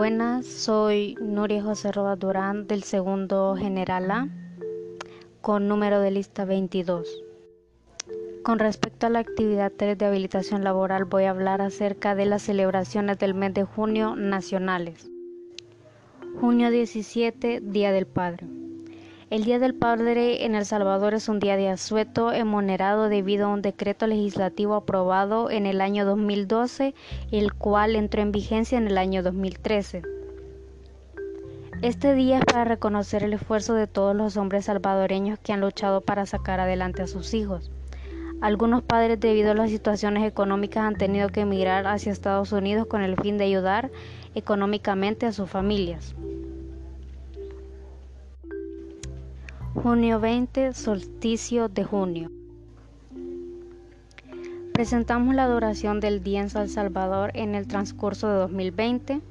buenas, soy Nuria José Roda Durán del segundo General A con número de lista 22. Con respecto a la actividad 3 de habilitación laboral voy a hablar acerca de las celebraciones del mes de junio nacionales. Junio 17, Día del Padre. El Día del Padre en El Salvador es un día de asueto emunerado debido a un decreto legislativo aprobado en el año 2012, el cual entró en vigencia en el año 2013. Este día es para reconocer el esfuerzo de todos los hombres salvadoreños que han luchado para sacar adelante a sus hijos. Algunos padres debido a las situaciones económicas han tenido que emigrar hacia Estados Unidos con el fin de ayudar económicamente a sus familias. Junio 20, solsticio de junio. Presentamos la duración del día en San Salvador en el transcurso de 2020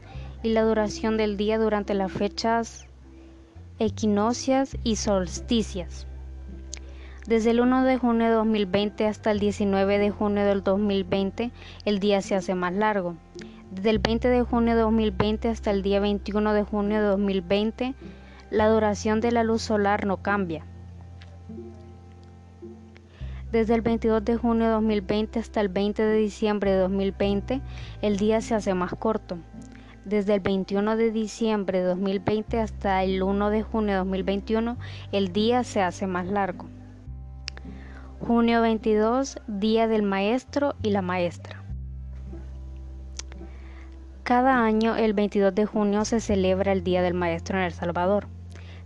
y la duración del día durante las fechas equinoccias y solsticias. Desde el 1 de junio de 2020 hasta el 19 de junio del 2020 el día se hace más largo. Desde el 20 de junio de 2020 hasta el día 21 de junio de 2020 la duración de la luz solar no cambia. Desde el 22 de junio de 2020 hasta el 20 de diciembre de 2020, el día se hace más corto. Desde el 21 de diciembre de 2020 hasta el 1 de junio de 2021, el día se hace más largo. Junio 22, Día del Maestro y la Maestra. Cada año, el 22 de junio, se celebra el Día del Maestro en El Salvador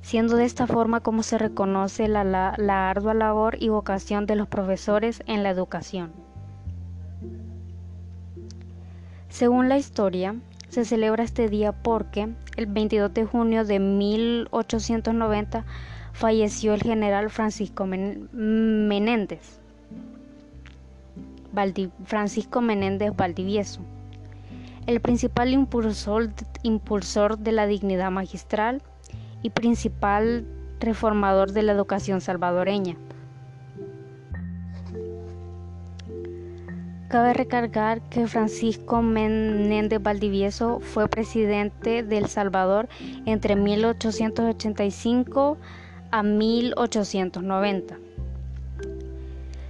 siendo de esta forma como se reconoce la, ardua labor y vocación de los profesores en la educación. Según la historia, se celebra este día porque el 22 de junio de 1890 falleció el general Francisco Menéndez, Francisco Menéndez Valdivieso, el principal impulsor, impulsor de la dignidad magistral y principal reformador de la educación salvadoreña. Cabe recargar que Francisco Menéndez Valdivieso fue presidente de El Salvador entre 1885 a 1890.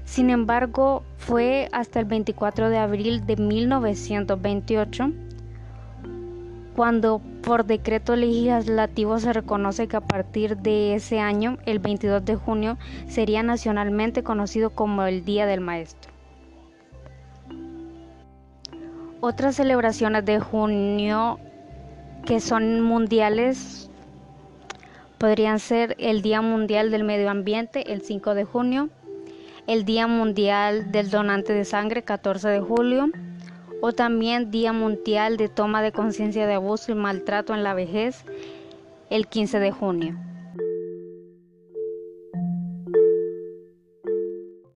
Sin embargo, fue hasta el 24 de abril de 1928 cuando por decreto legislativo se reconoce que a partir de ese año, el 22 de junio, sería nacionalmente conocido como el Día del Maestro. Otras celebraciones de junio que son mundiales podrían ser el Día Mundial del Medio Ambiente, el 5 de junio, el Día Mundial del Donante de Sangre, 14 de julio, o también Día Mundial de Toma de Conciencia de Abuso y Maltrato en la Vejez, el 15 de junio.